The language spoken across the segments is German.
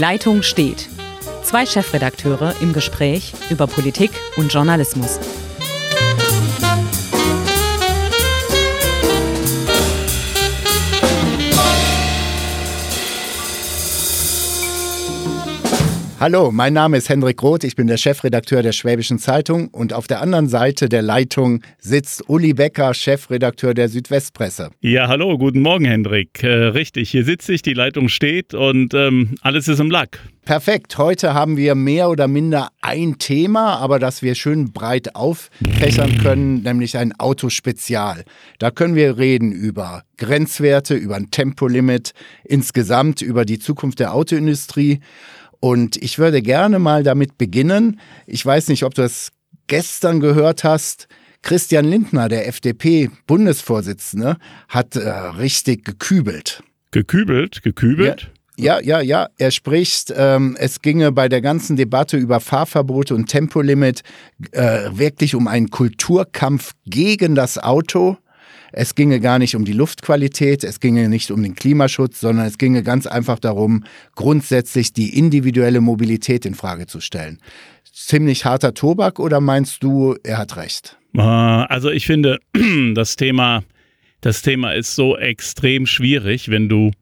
Leitung steht. Zwei Chefredakteure im Gespräch über Politik und Journalismus. Hallo, mein Name ist Hendrik Roth, ich bin der Chefredakteur der Schwäbischen Zeitung und auf der anderen Seite der Leitung sitzt Uli Becker, Chefredakteur der Südwestpresse. Ja, hallo, guten Morgen, Hendrik. Äh, richtig, hier sitze ich, die Leitung steht und ähm, alles ist im Lack. Perfekt, heute haben wir mehr oder minder ein Thema, aber das wir schön breit auffächern können, nämlich ein Autospezial. Da können wir reden über Grenzwerte, über ein Tempolimit, insgesamt über die Zukunft der Autoindustrie. Und ich würde gerne mal damit beginnen. Ich weiß nicht, ob du das gestern gehört hast. Christian Lindner, der FDP-Bundesvorsitzende, hat äh, richtig gekübelt. Gekübelt? Gekübelt? Ja. Ja, ja, ja. Er spricht, ähm, es ginge bei der ganzen Debatte über Fahrverbote und Tempolimit äh, wirklich um einen Kulturkampf gegen das Auto. Es ginge gar nicht um die Luftqualität, es ginge nicht um den Klimaschutz, sondern es ginge ganz einfach darum, grundsätzlich die individuelle Mobilität in Frage zu stellen. Ziemlich harter Tobak oder meinst du, er hat recht? Ah, also ich finde, das Thema, das Thema ist so extrem schwierig, wenn du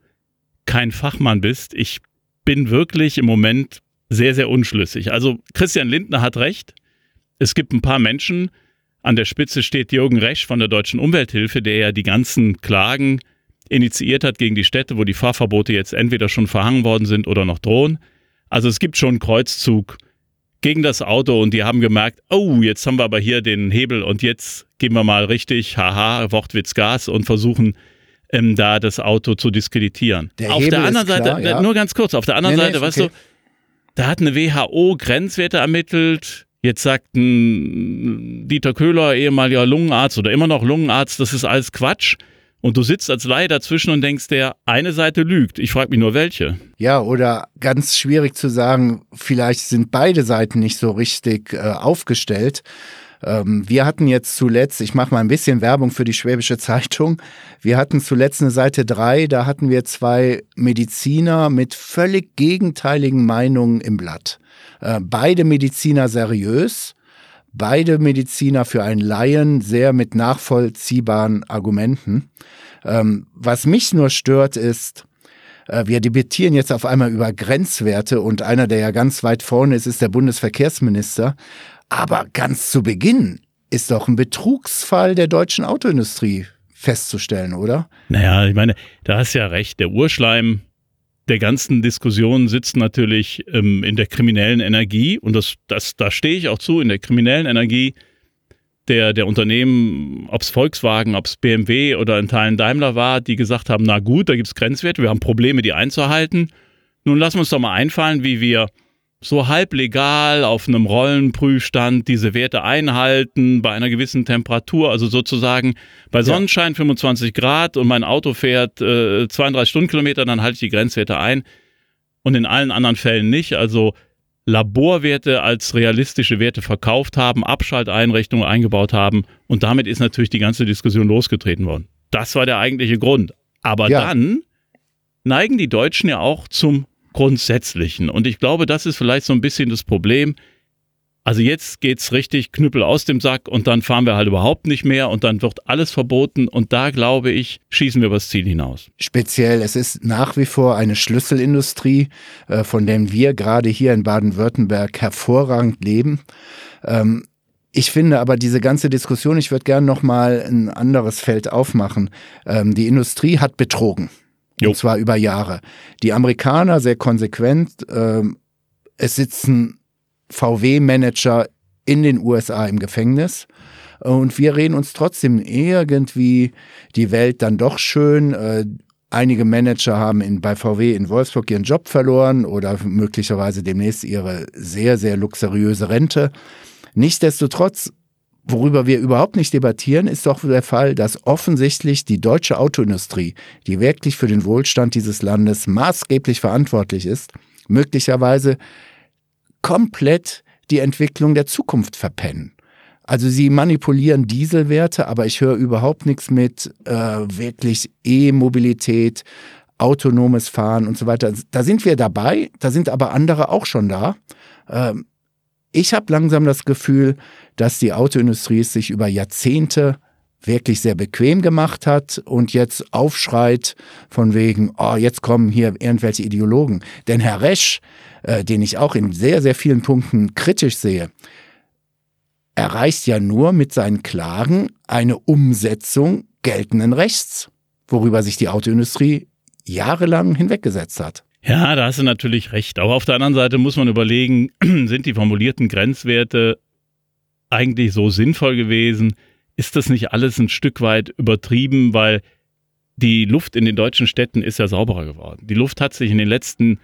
kein Fachmann bist. Ich bin wirklich im Moment sehr, sehr unschlüssig. Also Christian Lindner hat recht. Es gibt ein paar Menschen, an der Spitze steht Jürgen Resch von der Deutschen Umwelthilfe, der ja die ganzen Klagen initiiert hat gegen die Städte, wo die Fahrverbote jetzt entweder schon verhangen worden sind oder noch drohen. Also es gibt schon einen Kreuzzug gegen das Auto und die haben gemerkt, oh, jetzt haben wir aber hier den Hebel und jetzt gehen wir mal richtig, haha, Wortwitz Gas und versuchen ähm, da das Auto zu diskreditieren. Der auf Hebel der anderen Seite, klar, ja. nur ganz kurz, auf der anderen nee, Seite, nee, weißt okay. du, da hat eine WHO Grenzwerte ermittelt, Jetzt sagt ein Dieter Köhler, ehemaliger Lungenarzt oder immer noch Lungenarzt, das ist alles Quatsch. Und du sitzt als Laie dazwischen und denkst, der eine Seite lügt. Ich frage mich nur, welche. Ja, oder ganz schwierig zu sagen, vielleicht sind beide Seiten nicht so richtig äh, aufgestellt. Ähm, wir hatten jetzt zuletzt, ich mache mal ein bisschen Werbung für die Schwäbische Zeitung, wir hatten zuletzt eine Seite 3, da hatten wir zwei Mediziner mit völlig gegenteiligen Meinungen im Blatt. Äh, beide Mediziner seriös, beide Mediziner für einen Laien sehr mit nachvollziehbaren Argumenten. Ähm, was mich nur stört ist, äh, wir debattieren jetzt auf einmal über Grenzwerte und einer, der ja ganz weit vorne ist, ist der Bundesverkehrsminister. Aber ganz zu Beginn ist doch ein Betrugsfall der deutschen Autoindustrie festzustellen, oder? Naja, ich meine, da hast ja recht. Der Urschleim der ganzen Diskussion sitzt natürlich ähm, in der kriminellen Energie und das, das, da stehe ich auch zu, in der kriminellen Energie der, der Unternehmen, ob es Volkswagen, ob es BMW oder in Teilen Daimler war, die gesagt haben, na gut, da gibt es Grenzwerte, wir haben Probleme, die einzuhalten. Nun lassen wir uns doch mal einfallen, wie wir so halb legal auf einem Rollenprüfstand diese Werte einhalten bei einer gewissen Temperatur, also sozusagen bei Sonnenschein 25 Grad und mein Auto fährt äh, 32 Stundenkilometer, dann halte ich die Grenzwerte ein und in allen anderen Fällen nicht. Also Laborwerte als realistische Werte verkauft haben, Abschalteinrichtungen eingebaut haben und damit ist natürlich die ganze Diskussion losgetreten worden. Das war der eigentliche Grund. Aber ja. dann neigen die Deutschen ja auch zum Grundsätzlichen. Und ich glaube, das ist vielleicht so ein bisschen das Problem. Also jetzt geht es richtig Knüppel aus dem Sack und dann fahren wir halt überhaupt nicht mehr und dann wird alles verboten und da glaube ich, schießen wir übers Ziel hinaus. Speziell, es ist nach wie vor eine Schlüsselindustrie, äh, von der wir gerade hier in Baden-Württemberg hervorragend leben. Ähm, ich finde aber diese ganze Diskussion, ich würde gerne noch mal ein anderes Feld aufmachen. Ähm, die Industrie hat betrogen. Jo. Und zwar über Jahre. Die Amerikaner sehr konsequent. Ähm, es sitzen VW-Manager in den USA im Gefängnis. Und wir reden uns trotzdem irgendwie die Welt dann doch schön. Äh, einige Manager haben in, bei VW in Wolfsburg ihren Job verloren oder möglicherweise demnächst ihre sehr, sehr luxuriöse Rente. Nichtsdestotrotz Worüber wir überhaupt nicht debattieren, ist doch der Fall, dass offensichtlich die deutsche Autoindustrie, die wirklich für den Wohlstand dieses Landes maßgeblich verantwortlich ist, möglicherweise komplett die Entwicklung der Zukunft verpennen. Also sie manipulieren Dieselwerte, aber ich höre überhaupt nichts mit äh, wirklich E-Mobilität, autonomes Fahren und so weiter. Da sind wir dabei, da sind aber andere auch schon da. Ähm, ich habe langsam das Gefühl, dass die Autoindustrie es sich über Jahrzehnte wirklich sehr bequem gemacht hat und jetzt aufschreit von wegen, oh, jetzt kommen hier irgendwelche Ideologen. Denn Herr Resch, äh, den ich auch in sehr, sehr vielen Punkten kritisch sehe, erreicht ja nur mit seinen Klagen eine Umsetzung geltenden Rechts, worüber sich die Autoindustrie jahrelang hinweggesetzt hat. Ja, da hast du natürlich recht. Aber auf der anderen Seite muss man überlegen, sind die formulierten Grenzwerte eigentlich so sinnvoll gewesen? Ist das nicht alles ein Stück weit übertrieben, weil die Luft in den deutschen Städten ist ja sauberer geworden. Die Luft hat sich in den letzten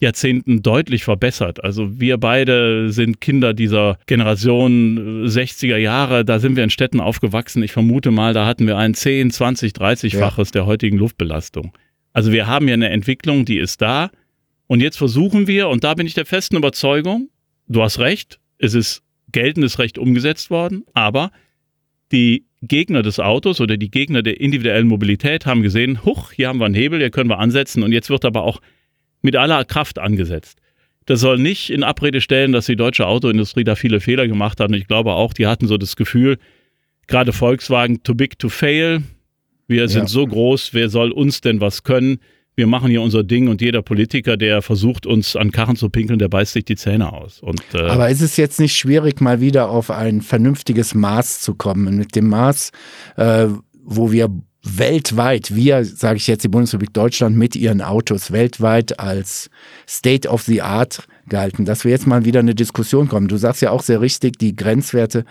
Jahrzehnten deutlich verbessert. Also wir beide sind Kinder dieser Generation 60er Jahre. Da sind wir in Städten aufgewachsen. Ich vermute mal, da hatten wir ein 10, 20, 30-faches ja. der heutigen Luftbelastung. Also wir haben ja eine Entwicklung, die ist da. Und jetzt versuchen wir, und da bin ich der festen Überzeugung, du hast recht, es ist geltendes Recht umgesetzt worden, aber die Gegner des Autos oder die Gegner der individuellen Mobilität haben gesehen, huch, hier haben wir einen Hebel, hier können wir ansetzen und jetzt wird aber auch mit aller Kraft angesetzt. Das soll nicht in Abrede stellen, dass die deutsche Autoindustrie da viele Fehler gemacht hat und ich glaube auch, die hatten so das Gefühl, gerade Volkswagen too big to fail, wir sind ja. so groß, wer soll uns denn was können? Wir machen hier unser Ding und jeder Politiker, der versucht, uns an Karren zu pinkeln, der beißt sich die Zähne aus. Und, äh Aber ist es jetzt nicht schwierig, mal wieder auf ein vernünftiges Maß zu kommen? Mit dem Maß, äh, wo wir weltweit, wir, sage ich jetzt die Bundesrepublik Deutschland mit ihren Autos weltweit als State of the Art gehalten, dass wir jetzt mal wieder eine Diskussion kommen. Du sagst ja auch sehr richtig, die Grenzwerte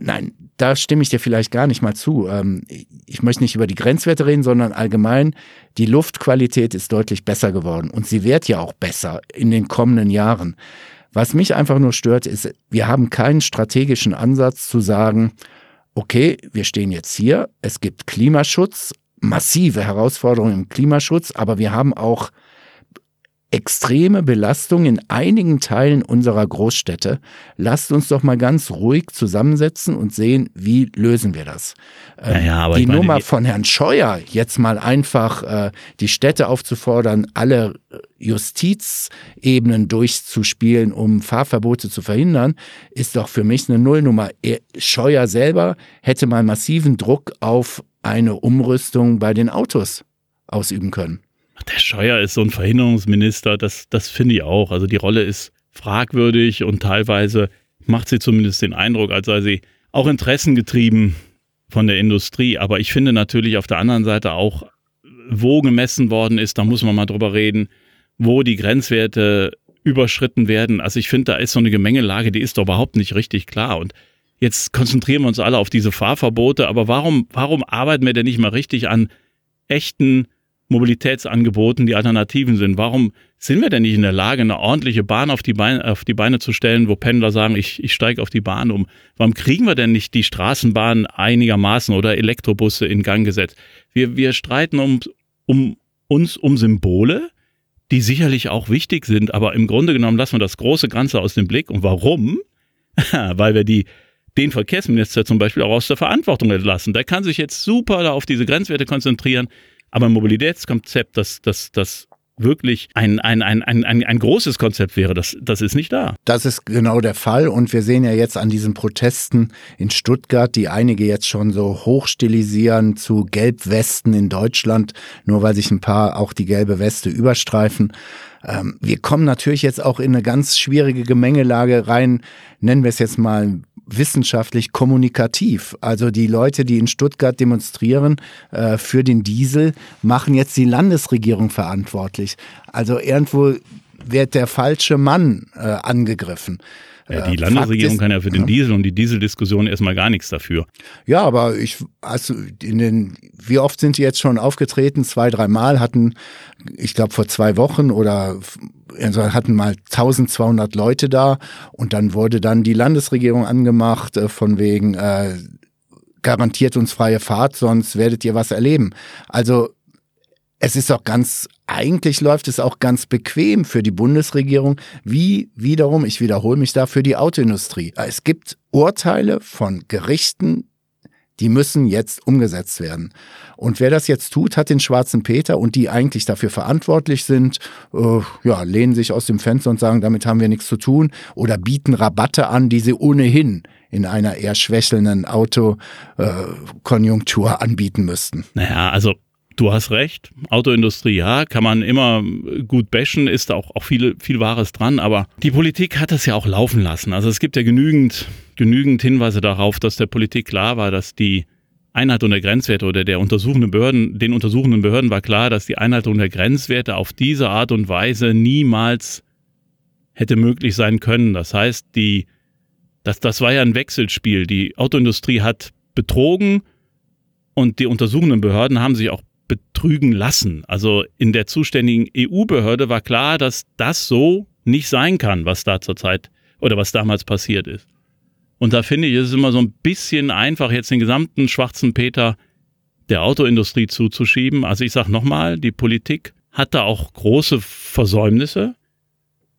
Nein, da stimme ich dir vielleicht gar nicht mal zu. Ähm, ich möchte nicht über die Grenzwerte reden, sondern allgemein, die Luftqualität ist deutlich besser geworden und sie wird ja auch besser in den kommenden Jahren. Was mich einfach nur stört, ist, wir haben keinen strategischen Ansatz zu sagen, okay, wir stehen jetzt hier, es gibt Klimaschutz, massive Herausforderungen im Klimaschutz, aber wir haben auch extreme Belastung in einigen Teilen unserer Großstädte. Lasst uns doch mal ganz ruhig zusammensetzen und sehen, wie lösen wir das. Ähm, ja, ja, die meine, Nummer von Herrn Scheuer, jetzt mal einfach äh, die Städte aufzufordern, alle äh, Justizebenen durchzuspielen, um Fahrverbote zu verhindern, ist doch für mich eine Nullnummer. Er, Scheuer selber hätte mal massiven Druck auf eine Umrüstung bei den Autos ausüben können. Der Scheuer ist so ein Verhinderungsminister, das, das finde ich auch. Also die Rolle ist fragwürdig und teilweise macht sie zumindest den Eindruck, als sei sie auch interessengetrieben von der Industrie. Aber ich finde natürlich auf der anderen Seite auch, wo gemessen worden ist, da muss man mal drüber reden, wo die Grenzwerte überschritten werden. Also ich finde, da ist so eine Gemengelage, die ist doch überhaupt nicht richtig klar. Und jetzt konzentrieren wir uns alle auf diese Fahrverbote. Aber warum, warum arbeiten wir denn nicht mal richtig an echten Mobilitätsangeboten die Alternativen sind. Warum sind wir denn nicht in der Lage, eine ordentliche Bahn auf die Beine, auf die Beine zu stellen, wo Pendler sagen, ich, ich steige auf die Bahn um? Warum kriegen wir denn nicht die Straßenbahn einigermaßen oder Elektrobusse in Gang gesetzt? Wir, wir streiten um, um uns um Symbole, die sicherlich auch wichtig sind, aber im Grunde genommen lassen wir das große Ganze aus dem Blick. Und warum? Weil wir die den Verkehrsminister zum Beispiel auch aus der Verantwortung entlassen. Der kann sich jetzt super da auf diese Grenzwerte konzentrieren. Aber ein Mobilitätskonzept, das, das, das wirklich ein, ein, ein, ein, ein, ein großes Konzept wäre, das, das ist nicht da. Das ist genau der Fall. Und wir sehen ja jetzt an diesen Protesten in Stuttgart, die einige jetzt schon so hochstilisieren zu Gelbwesten in Deutschland, nur weil sich ein paar auch die gelbe Weste überstreifen. Ähm, wir kommen natürlich jetzt auch in eine ganz schwierige Gemengelage rein, nennen wir es jetzt mal wissenschaftlich kommunikativ. Also die Leute, die in Stuttgart demonstrieren äh, für den Diesel, machen jetzt die Landesregierung verantwortlich. Also irgendwo wird der falsche Mann äh, angegriffen. Ja, die äh, Landesregierung ist, kann ja für den Diesel und die Dieseldiskussion erstmal gar nichts dafür. Ja, aber ich, also in den, wie oft sind die jetzt schon aufgetreten? Zwei, dreimal hatten, ich glaube vor zwei Wochen oder also hatten mal 1200 Leute da und dann wurde dann die Landesregierung angemacht äh, von wegen äh, garantiert uns freie Fahrt, sonst werdet ihr was erleben. Also es ist auch ganz, eigentlich läuft es auch ganz bequem für die Bundesregierung, wie wiederum, ich wiederhole mich da, für die Autoindustrie. Es gibt Urteile von Gerichten, Die müssen jetzt umgesetzt werden. Und wer das jetzt tut, hat den schwarzen Peter und die eigentlich dafür verantwortlich sind, äh, ja, lehnen sich aus dem Fenster und sagen, damit haben wir nichts zu tun oder bieten Rabatte an, die sie ohnehin in einer eher schwächelnden Autokonjunktur äh, anbieten müssten. Naja, also Du hast recht. Autoindustrie, ja, kann man immer gut bashen, ist da auch, auch viel, viel Wahres dran, aber die Politik hat das ja auch laufen lassen. Also es gibt ja genügend, genügend Hinweise darauf, dass der Politik klar war, dass die Einhaltung der Grenzwerte oder der untersuchenden Behörden, den untersuchenden Behörden war klar, dass die Einhaltung der Grenzwerte auf diese Art und Weise niemals hätte möglich sein können. Das heißt, die, das, das war ja ein Wechselspiel. Die Autoindustrie hat betrogen und die untersuchenden Behörden haben sich auch betrügen lassen. Also in der zuständigen EU-Behörde war klar, dass das so nicht sein kann, was da zurzeit oder was damals passiert ist. Und da finde ich, ist es immer so ein bisschen einfach, jetzt den gesamten schwarzen Peter der Autoindustrie zuzuschieben. Also ich sage nochmal, die Politik hat da auch große Versäumnisse.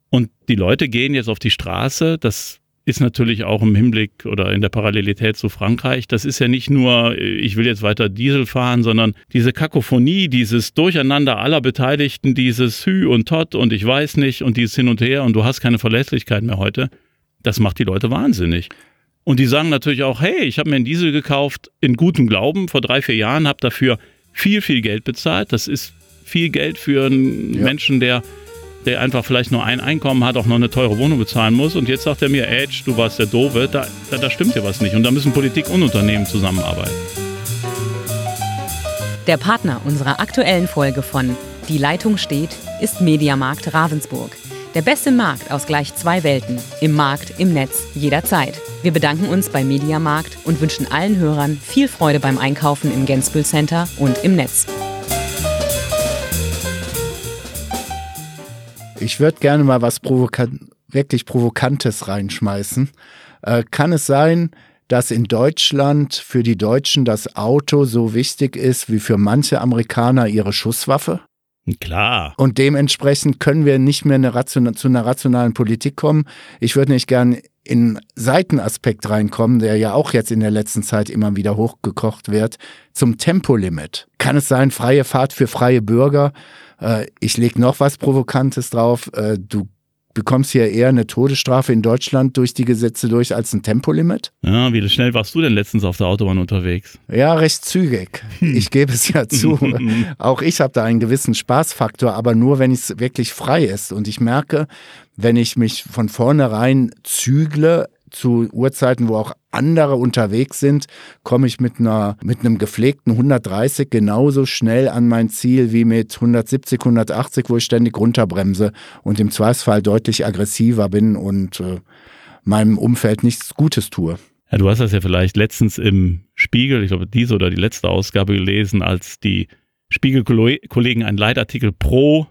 Und die Leute gehen jetzt auf die Straße. Das ist natürlich auch im Hinblick oder in der Parallelität zu Frankreich. Das ist ja nicht nur, ich will jetzt weiter Diesel fahren, sondern diese Kakophonie, dieses Durcheinander aller Beteiligten, dieses Hü und Tot und ich weiß nicht und dieses Hin und Her und du hast keine Verlässlichkeit mehr heute, das macht die Leute wahnsinnig. Und die sagen natürlich auch, hey, ich habe mir einen Diesel gekauft in gutem Glauben vor drei, vier Jahren, habe dafür viel, viel Geld bezahlt. Das ist viel Geld für einen ja. Menschen, der der einfach vielleicht nur ein Einkommen hat, auch noch eine teure Wohnung bezahlen muss. Und jetzt sagt er mir, Edge, du warst der Doofe, da, da, da stimmt ja was nicht. Und da müssen Politik und Unternehmen zusammenarbeiten. Der Partner unserer aktuellen Folge von Die Leitung steht ist Mediamarkt Ravensburg. Der beste Markt aus gleich zwei Welten. Im Markt, im Netz, jederzeit. Wir bedanken uns bei Mediamarkt und wünschen allen Hörern viel Freude beim Einkaufen im Gensbüll Center und im Netz. Ich würde gerne mal was Provokan wirklich Provokantes reinschmeißen. Äh, kann es sein, dass in Deutschland für die Deutschen das Auto so wichtig ist wie für manche Amerikaner ihre Schusswaffe? Klar. Und dementsprechend können wir nicht mehr eine zu einer rationalen Politik kommen. Ich würde nicht gern in Seitenaspekt reinkommen, der ja auch jetzt in der letzten Zeit immer wieder hochgekocht wird, zum Tempolimit. Kann es sein, freie Fahrt für freie Bürger? Äh, ich lege noch was Provokantes drauf. Äh, du bekommst hier eher eine Todesstrafe in Deutschland durch die Gesetze durch als ein Tempolimit. Ja, wie schnell warst du denn letztens auf der Autobahn unterwegs? Ja, recht zügig. Ich gebe es ja zu. Auch ich habe da einen gewissen Spaßfaktor, aber nur, wenn es wirklich frei ist. Und ich merke, wenn ich mich von vornherein zügle, zu Uhrzeiten, wo auch andere unterwegs sind, komme ich mit einer mit einem gepflegten 130 genauso schnell an mein Ziel wie mit 170, 180, wo ich ständig runterbremse und im Zweifelsfall deutlich aggressiver bin und äh, meinem Umfeld nichts Gutes tue. Ja, du hast das ja vielleicht letztens im Spiegel, ich glaube diese oder die letzte Ausgabe gelesen, als die Spiegelkollegen einen Leitartikel pro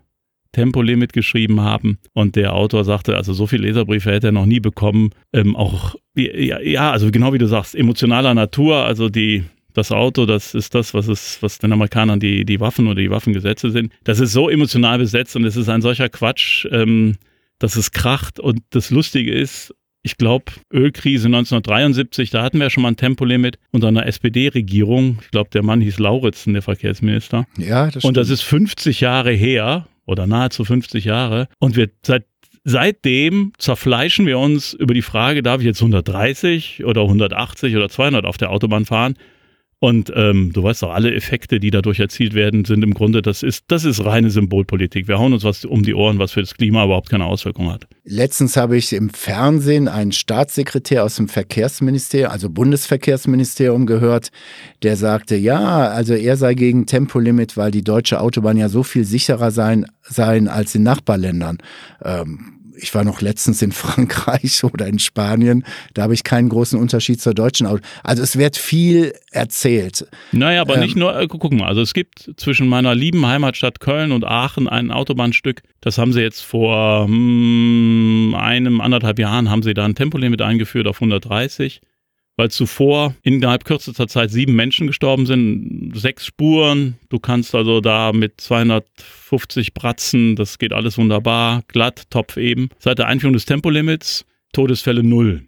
Tempolimit geschrieben haben. Und der Autor sagte, also so viele Leserbriefe hätte er noch nie bekommen. Ähm, auch, ja, ja, also genau wie du sagst, emotionaler Natur, also die, das Auto, das ist das, was es, was den Amerikanern die, die Waffen oder die Waffengesetze sind. Das ist so emotional besetzt und es ist ein solcher Quatsch, ähm, dass es kracht. Und das Lustige ist, ich glaube, Ölkrise 1973, da hatten wir ja schon mal ein Tempolimit unter einer SPD-Regierung. Ich glaube, der Mann hieß Lauritzen, der Verkehrsminister. Ja, das stimmt. Und das ist 50 Jahre her oder nahezu 50 Jahre. Und wir seit seitdem zerfleischen wir uns über die Frage, darf ich jetzt 130 oder 180 oder 200 auf der Autobahn fahren? Und ähm, du weißt doch, alle Effekte, die dadurch erzielt werden, sind im Grunde, das ist, das ist reine Symbolpolitik. Wir hauen uns was um die Ohren, was für das Klima überhaupt keine Auswirkung hat. Letztens habe ich im Fernsehen einen Staatssekretär aus dem Verkehrsministerium, also Bundesverkehrsministerium gehört, der sagte, ja, also er sei gegen Tempolimit, weil die deutsche Autobahn ja so viel sicherer sein, seien als in Nachbarländern. Ähm, ich war noch letztens in Frankreich oder in Spanien, da habe ich keinen großen Unterschied zur deutschen Auto. Also es wird viel erzählt. Naja, aber ähm, nicht nur, äh, guck mal, also es gibt zwischen meiner lieben Heimatstadt Köln und Aachen ein Autobahnstück, das haben sie jetzt vor hm, einem, anderthalb Jahren, haben sie da ein Tempolimit eingeführt auf 130 weil zuvor innerhalb kürzester Zeit sieben Menschen gestorben sind, sechs Spuren. Du kannst also da mit 250 Bratzen, das geht alles wunderbar, glatt, Topf eben. Seit der Einführung des Tempolimits Todesfälle null.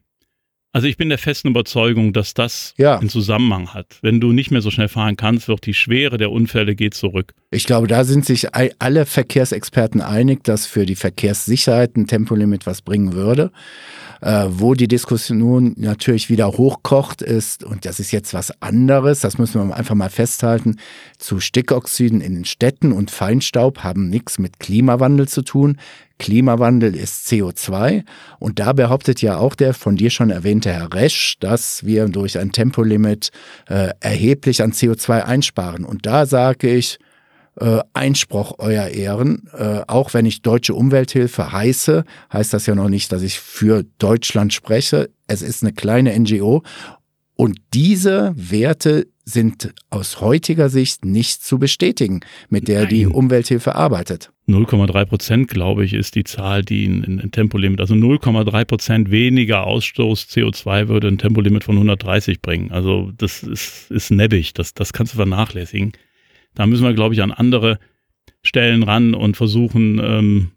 Also ich bin der festen Überzeugung, dass das Ja. einen Zusammenhang hat. Wenn du nicht mehr so schnell fahren kannst, wird die Schwere der Unfälle geht zurück. Ich glaube, da sind sich alle Verkehrsexperten einig, dass für die Verkehrssicherheit ein Tempolimit was bringen würde. Äh, wo die Diskussion natürlich wieder hochkocht ist, und das ist jetzt was anderes, das müssen wir einfach mal festhalten, zu Stickoxiden in den Städten und Feinstaub haben nichts mit Klimawandel zu tun. Klimawandel ist CO2 und da behauptet ja auch der von dir schon erwähnte Herr Resch, dass wir durch ein Tempolimit äh, erheblich an CO2 einsparen. Und da sage ich, äh, Einspruch, Euer Ehren. Äh, auch wenn ich deutsche Umwelthilfe heiße, heißt das ja noch nicht, dass ich für Deutschland spreche. Es ist eine kleine NGO und diese Werte sind aus heutiger Sicht nicht zu bestätigen, mit der die Nein. Umwelthilfe arbeitet. 0,3 Prozent, glaube ich, ist die Zahl, die ein, ein Tempolimit, also 0,3 Prozent weniger Ausstoß CO2 würde ein Tempolimit von 130 bringen. Also das ist, ist nebbig, das, das kannst du vernachlässigen. Da müssen wir, glaube ich, an andere Stellen ran und versuchen, ähm,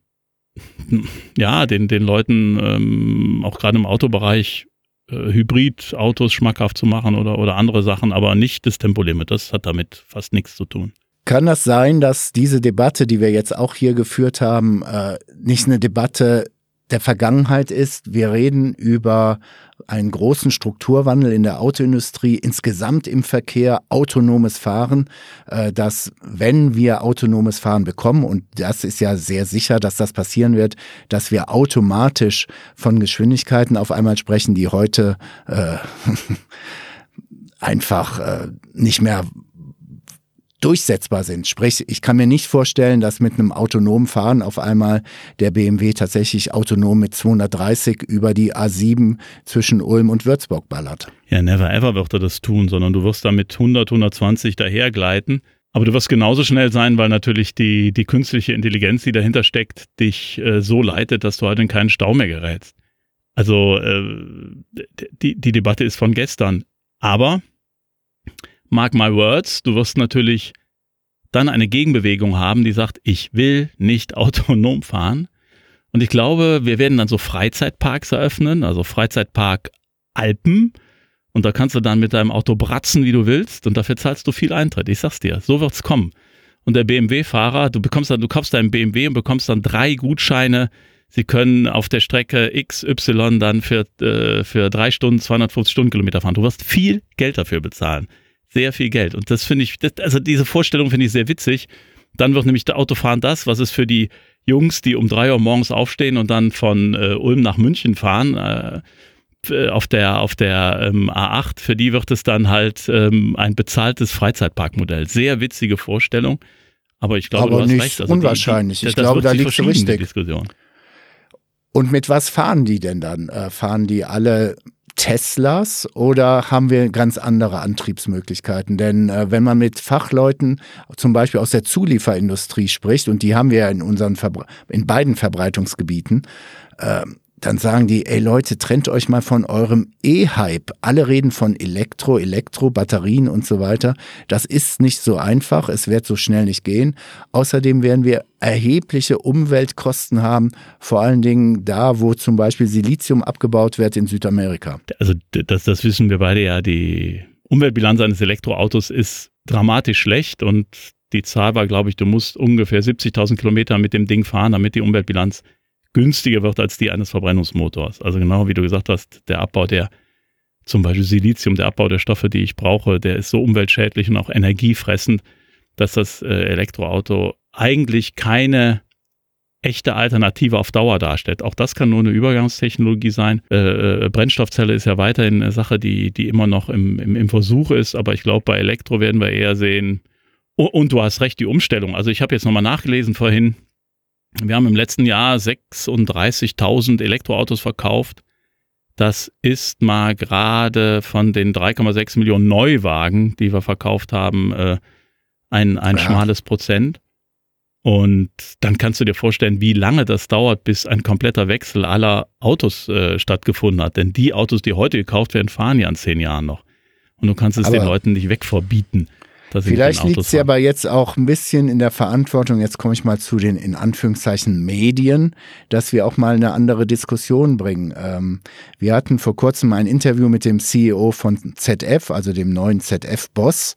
ja, den, den Leuten ähm, auch gerade im Autobereich äh, Hybridautos schmackhaft zu machen oder, oder andere Sachen, aber nicht das Tempolimit. Das hat damit fast nichts zu tun. Kann das sein, dass diese Debatte, die wir jetzt auch hier geführt haben, äh, nicht eine Debatte der Vergangenheit ist? Wir reden über einen großen Strukturwandel in der Autoindustrie, insgesamt im Verkehr, autonomes Fahren, äh, dass wenn wir autonomes Fahren bekommen, und das ist ja sehr sicher, dass das passieren wird, dass wir automatisch von Geschwindigkeiten auf einmal sprechen, die heute äh, einfach äh, nicht mehr durchsetzbar sind. Sprich, ich kann mir nicht vorstellen, dass mit einem autonomen Fahren auf einmal der BMW tatsächlich autonom mit 230 über die A7 zwischen Ulm und Würzburg ballert. Ja, never ever wird er das tun, sondern du wirst da mit 100, 120 dahergleiten. Aber du wirst genauso schnell sein, weil natürlich die, die künstliche Intelligenz, die dahinter steckt, dich äh, so leitet, dass du halt in keinen Stau mehr gerätst. Also äh, die, die Debatte ist von gestern. Aber, mark my words, du wirst natürlich dann eine Gegenbewegung haben, die sagt, ich will nicht autonom fahren. Und ich glaube, wir werden dann so Freizeitparks eröffnen, also Freizeitpark Alpen. Und da kannst du dann mit deinem Auto bratzen, wie du willst. Und dafür zahlst du viel Eintritt. Ich sag's dir, so wird's kommen. Und der BMW-Fahrer, du bekommst dann, du kaufst deinen BMW und bekommst dann drei Gutscheine. Sie können auf der Strecke XY dann für, äh, für drei Stunden 250 Stundenkilometer fahren. Du wirst viel Geld dafür bezahlen. Sehr viel Geld. Und das finde ich, das, also diese Vorstellung finde ich sehr witzig. Dann wird nämlich der Autofahren das, was es für die Jungs, die um drei Uhr morgens aufstehen und dann von äh, Ulm nach München fahren, äh, auf der, auf der ähm, A8, für die wird es dann halt ähm, ein bezahltes Freizeitparkmodell. Sehr witzige Vorstellung. Aber ich glaube, Aber du hast recht. Also unwahrscheinlich. Die, die, Ich glaube, da verschieben, die richtig. Diskussion. Und mit was fahren die denn dann? Äh, fahren die alle Teslas oder haben wir ganz andere Antriebsmöglichkeiten? Denn äh, wenn man mit Fachleuten zum Beispiel aus der Zulieferindustrie spricht, und die haben wir ja in unseren Verbre in beiden Verbreitungsgebieten, äh, dann sagen die, ey Leute, trennt euch mal von eurem E-Hype. Alle reden von Elektro, Elektro, Batterien und so weiter. Das ist nicht so einfach. Es wird so schnell nicht gehen. Außerdem werden wir erhebliche Umweltkosten haben, vor allen Dingen da, wo zum Beispiel Silizium abgebaut wird in Südamerika. Also das, das wissen wir beide ja, die Umweltbilanz eines Elektroautos ist dramatisch schlecht und die Zahl war, glaube ich, du musst ungefähr 70.000 Kilometer mit dem Ding fahren, damit die Umweltbilanz günstiger wird als die eines Verbrennungsmotors. Also genau wie du gesagt hast, der Abbau der zum Beispiel Silizium, der Abbau der Stoffe, die ich brauche, der ist so umweltschädlich und auch energiefressend, dass das äh, Elektroauto eigentlich keine echte Alternative auf Dauer darstellt. Auch das kann nur eine Übergangstechnologie sein. Äh, äh, Brennstoffzelle ist ja weiterhin eine Sache, die, die immer noch im, im, im Versuch ist, aber ich glaube, bei Elektro werden wir eher sehen, und, und du hast recht, die Umstellung. Also ich habe jetzt nochmal nachgelesen vorhin, wir haben im letzten Jahr 36.000 Elektroautos verkauft. Das ist mal gerade von den 3,6 Millionen Neuwagen, die wir verkauft haben, äh, ein, ein Ja. schmales Prozent. Und dann kannst du dir vorstellen, wie lange das dauert, bis ein kompletter Wechsel aller Autos äh, stattgefunden hat. Denn die Autos, die heute gekauft werden, fahren ja in zehn Jahren noch. Und du kannst es Aber- den Leuten nicht wegverbieten. Vielleicht liegt es ja aber jetzt auch ein bisschen in der Verantwortung, jetzt komme ich mal zu den in Anführungszeichen Medien, dass wir auch mal eine andere Diskussion bringen. Ähm, wir hatten vor kurzem ein Interview mit dem CEO von ZF, also dem neuen ZF-Boss.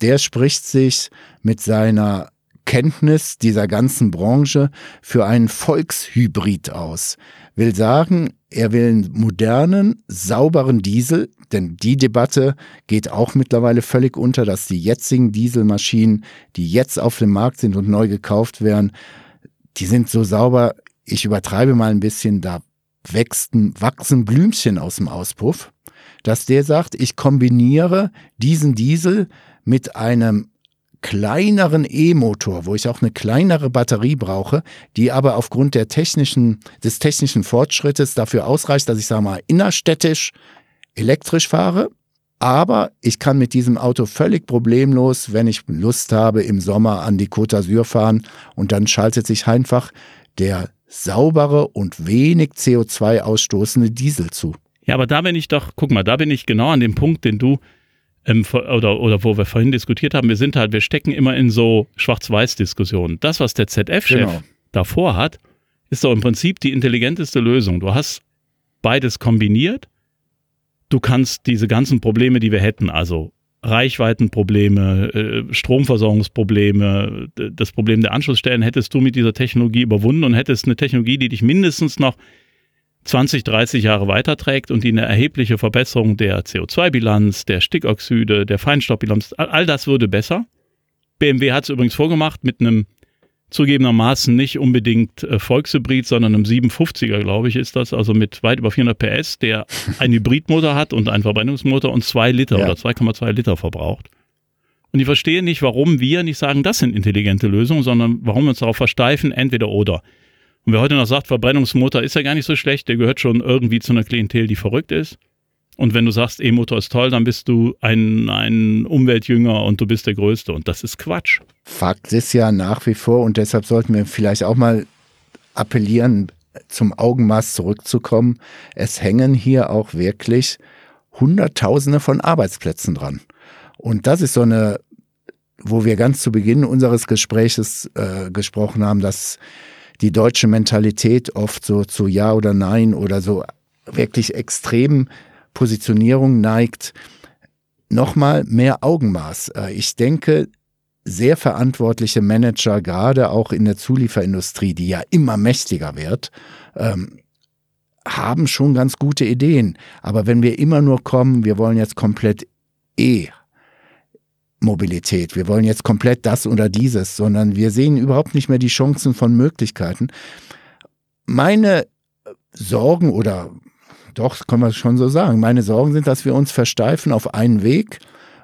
Der spricht sich mit seiner Kenntnis dieser ganzen Branche für einen Volkshybrid aus. Will sagen, er will einen modernen, sauberen Diesel, denn die Debatte geht auch mittlerweile völlig unter, dass die jetzigen Dieselmaschinen, die jetzt auf dem Markt sind und neu gekauft werden, die sind so sauber, ich übertreibe mal ein bisschen, da wächsten, wachsen Blümchen aus dem Auspuff, dass der sagt, ich kombiniere diesen Diesel mit einem kleineren E-Motor, wo ich auch eine kleinere Batterie brauche, die aber aufgrund der technischen, des technischen Fortschrittes dafür ausreicht, dass ich sage mal innerstädtisch elektrisch fahre. Aber ich kann mit diesem Auto völlig problemlos, wenn ich Lust habe, im Sommer an die Côte d'Azur fahren und dann schaltet sich einfach der saubere und wenig CO2 ausstoßende Diesel zu. Ja, aber da bin ich doch, guck mal, da bin ich genau an dem Punkt, den du ähm, oder, oder wo wir vorhin diskutiert haben, wir sind halt, wir stecken immer in so Schwarz-Weiß-Diskussionen. Das, was der ZF-Chef genau. davor hat, ist doch im Prinzip die intelligenteste Lösung. Du hast beides kombiniert. Du kannst diese ganzen Probleme, die wir hätten, also Reichweitenprobleme, äh, Stromversorgungsprobleme, das Problem der Anschlussstellen hättest du mit dieser Technologie überwunden und hättest eine Technologie, die dich mindestens noch 20, 30 Jahre weiterträgt und die eine erhebliche Verbesserung der CO2-Bilanz, der Stickoxide, der Feinstaubbilanz, all das würde besser. BMW hat es übrigens vorgemacht mit einem zugegebenermaßen nicht unbedingt äh, Volkshybrid, sondern einem 750er, glaube ich, ist das, also mit weit über 400 PS, der einen Hybridmotor hat und einen Verbrennungsmotor und zwei Liter ja. oder 2,2 Liter verbraucht. Und ich verstehe nicht, warum wir nicht sagen, das sind intelligente Lösungen, sondern warum wir uns darauf versteifen, entweder oder. Und wer heute noch sagt, Verbrennungsmotor ist ja gar nicht so schlecht, der gehört schon irgendwie zu einer Klientel, die verrückt ist. Und wenn du sagst, E-Motor ist toll, dann bist du ein, ein Umweltjünger und du bist der Größte. Und das ist Quatsch. Fakt ist ja nach wie vor, und deshalb sollten wir vielleicht auch mal appellieren, zum Augenmaß zurückzukommen. Es hängen hier auch wirklich Hunderttausende von Arbeitsplätzen dran. Und das ist so eine, wo wir ganz zu Beginn unseres Gespräches äh, gesprochen haben, dass die deutsche Mentalität oft so zu Ja oder Nein oder so wirklich extremen Positionierung neigt. Nochmal mehr Augenmaß. Äh, ich denke, sehr verantwortliche Manager, gerade auch in der Zulieferindustrie, die ja immer mächtiger wird, ähm, haben schon ganz gute Ideen. Aber wenn wir immer nur kommen, wir wollen jetzt komplett E Mobilität. Wir wollen jetzt komplett das oder dieses, sondern wir sehen überhaupt nicht mehr die Chancen von Möglichkeiten. Meine Sorgen oder doch, kann man schon so sagen, meine Sorgen sind, dass wir uns versteifen auf einen Weg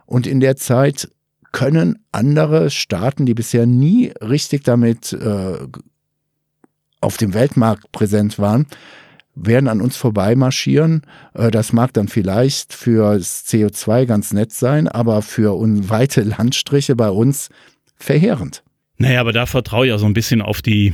und in der Zeit können andere Staaten, die bisher nie richtig damit äh, auf dem Weltmarkt präsent waren, werden an uns vorbeimarschieren. Äh, das mag dann vielleicht für das CO2 ganz nett sein, aber für weite Landstriche bei uns verheerend. Naja, aber da vertraue ich auch so ein bisschen auf die,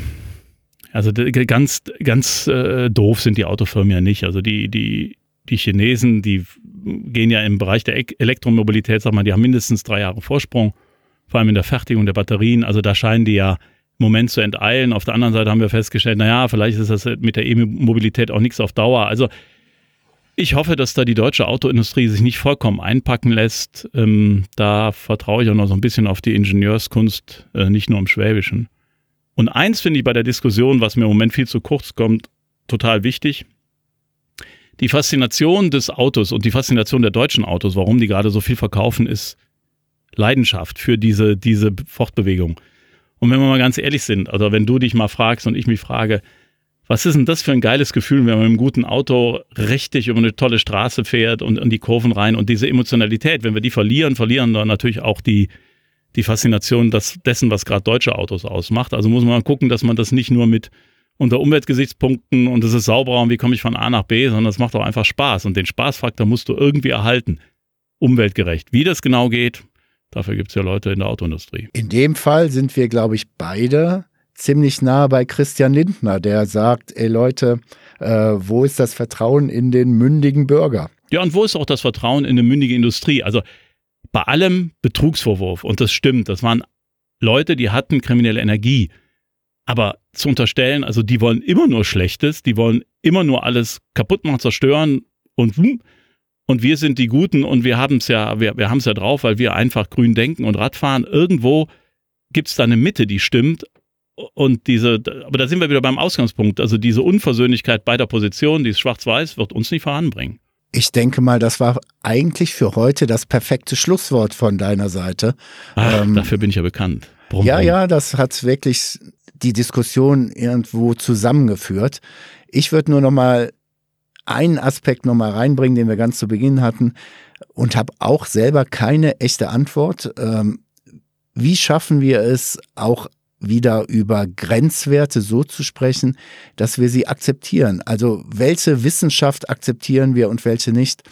also ganz, ganz äh, doof sind die Autofirmen ja nicht. Also die, die, die Chinesen, die gehen ja im Bereich der Elektromobilität, sag mal, die haben mindestens drei Jahre Vorsprung, vor allem in der Fertigung der Batterien. Also da scheinen die ja Moment zu enteilen. Auf der anderen Seite haben wir festgestellt, naja, vielleicht ist das mit der E-Mobilität auch nichts auf Dauer. Also ich hoffe, dass da die deutsche Autoindustrie sich nicht vollkommen einpacken lässt. Ähm, da vertraue ich auch noch so ein bisschen auf die Ingenieurskunst, äh, nicht nur im Schwäbischen. Und eins finde ich bei der Diskussion, was mir im Moment viel zu kurz kommt, total wichtig. Die Faszination des Autos und die Faszination der deutschen Autos, warum die gerade so viel verkaufen, ist Leidenschaft für diese, diese Fortbewegung. Und wenn wir mal ganz ehrlich sind, oder wenn du dich mal fragst und ich mich frage, was ist denn das für ein geiles Gefühl, wenn man mit einem guten Auto richtig über eine tolle Straße fährt und in die Kurven rein und diese Emotionalität, wenn wir die verlieren, verlieren dann natürlich auch die, die Faszination des, dessen, was gerade deutsche Autos ausmacht. Also muss man gucken, dass man das nicht nur mit unter Umweltgesichtspunkten und es ist sauberer und wie komme ich von A nach B, sondern es macht auch einfach Spaß und den Spaßfaktor musst du irgendwie erhalten. Umweltgerecht. Wie das genau geht, Dafür gibt es ja Leute in der Autoindustrie. In dem Fall sind wir, glaube ich, beide ziemlich nah bei Christian Lindner, der sagt, ey Leute, äh, wo ist das Vertrauen in den mündigen Bürger? Ja, und wo ist auch das Vertrauen in eine mündige Industrie? Also bei allem Betrugsvorwurf, und das stimmt, das waren Leute, die hatten kriminelle Energie. Aber zu unterstellen, also die wollen immer nur Schlechtes, die wollen immer nur alles kaputt machen, zerstören und hm, und wir sind die Guten und wir haben es ja, wir, wir haben es ja drauf, weil wir einfach grün denken und Radfahren. Irgendwo gibt es da eine Mitte, die stimmt. Und diese, aber da sind wir wieder beim Ausgangspunkt. Also diese Unversöhnlichkeit beider Positionen, dieses Schwarz-Weiß, wird uns nicht voranbringen. Ich denke mal, das war eigentlich für heute das perfekte Schlusswort von deiner Seite. Ach, ähm, dafür bin ich ja bekannt. Brumm, ja, brumm. ja, das hat wirklich die Diskussion irgendwo zusammengeführt. Ich würde nur noch mal einen Aspekt noch mal reinbringen, den wir ganz zu Beginn hatten und habe auch selber keine echte Antwort. Ähm, wie schaffen wir es auch wieder über Grenzwerte so zu sprechen, dass wir sie akzeptieren. Also welche Wissenschaft akzeptieren wir und welche nicht.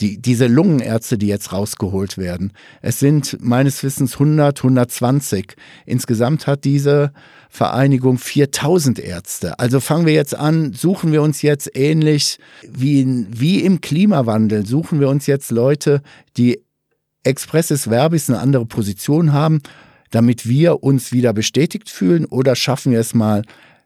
Die, diese Lungenärzte, die jetzt rausgeholt werden. Es sind meines Wissens 100, 120. Insgesamt hat diese Vereinigung 4000 Ärzte. Also fangen wir jetzt an, suchen wir uns jetzt ähnlich wie, in, wie im Klimawandel, suchen wir uns jetzt Leute, die expresses verbis eine andere Position haben damit wir uns wieder bestätigt fühlen oder schaffen wir es mal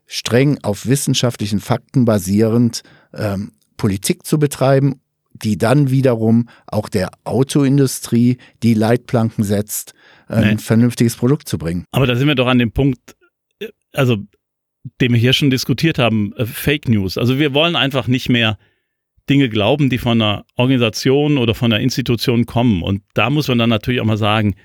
streng auf wissenschaftlichen Fakten basierend ähm, Politik zu betreiben, die dann wiederum auch der Autoindustrie die Leitplanken setzt, ein nee. vernünftiges Produkt zu bringen. Aber da sind wir doch an dem Punkt, also den wir hier schon diskutiert haben, äh, Fake News. Also wir wollen einfach nicht mehr Dinge glauben, die von einer Organisation oder von einer Institution kommen. Und da muss man dann natürlich auch mal sagen,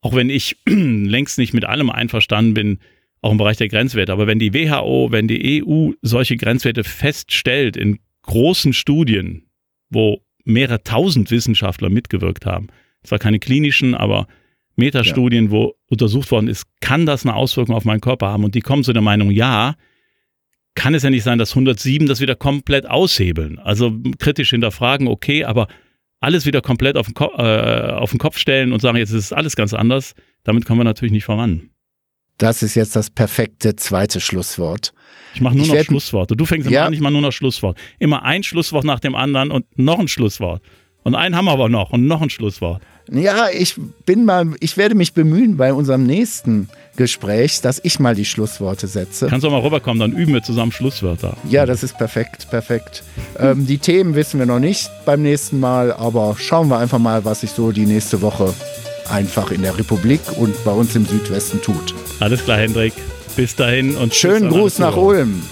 auch wenn ich längst nicht mit allem einverstanden bin, auch im Bereich der Grenzwerte, aber wenn die WHO, wenn die EU solche Grenzwerte feststellt in großen Studien, wo mehrere tausend Wissenschaftler mitgewirkt haben, zwar keine klinischen, aber Metastudien, ja. wo untersucht worden ist, kann das eine Auswirkung auf meinen Körper haben? Und die kommen zu der Meinung, ja, kann es ja nicht sein, dass 107 das wieder komplett aushebeln. Also kritisch hinterfragen, okay, aber alles wieder komplett auf den, Ko äh, auf den Kopf stellen und sagen, jetzt ist alles ganz anders, damit kommen wir natürlich nicht voran. Das ist jetzt das perfekte zweite Schlusswort. Ich mache nur ich noch Schlussworte. Du fängst immer ja. an, ich mache nur noch Schlusswort. Immer ein Schlusswort nach dem anderen und noch ein Schlusswort. Und einen haben wir aber noch und noch ein Schlusswort. Ja, ich bin mal, ich werde mich bemühen bei unserem nächsten Gespräch, dass ich mal die Schlussworte setze. Kannst du auch mal rüberkommen, dann üben wir zusammen Schlusswörter. Ja, das ist perfekt, perfekt. Ähm, die Themen wissen wir noch nicht beim nächsten Mal, aber schauen wir einfach mal, was sich so die nächste Woche einfach in der Republik und bei uns im Südwesten tut. Alles klar, Hendrik. Bis dahin und schönen Gruß nach Ulm.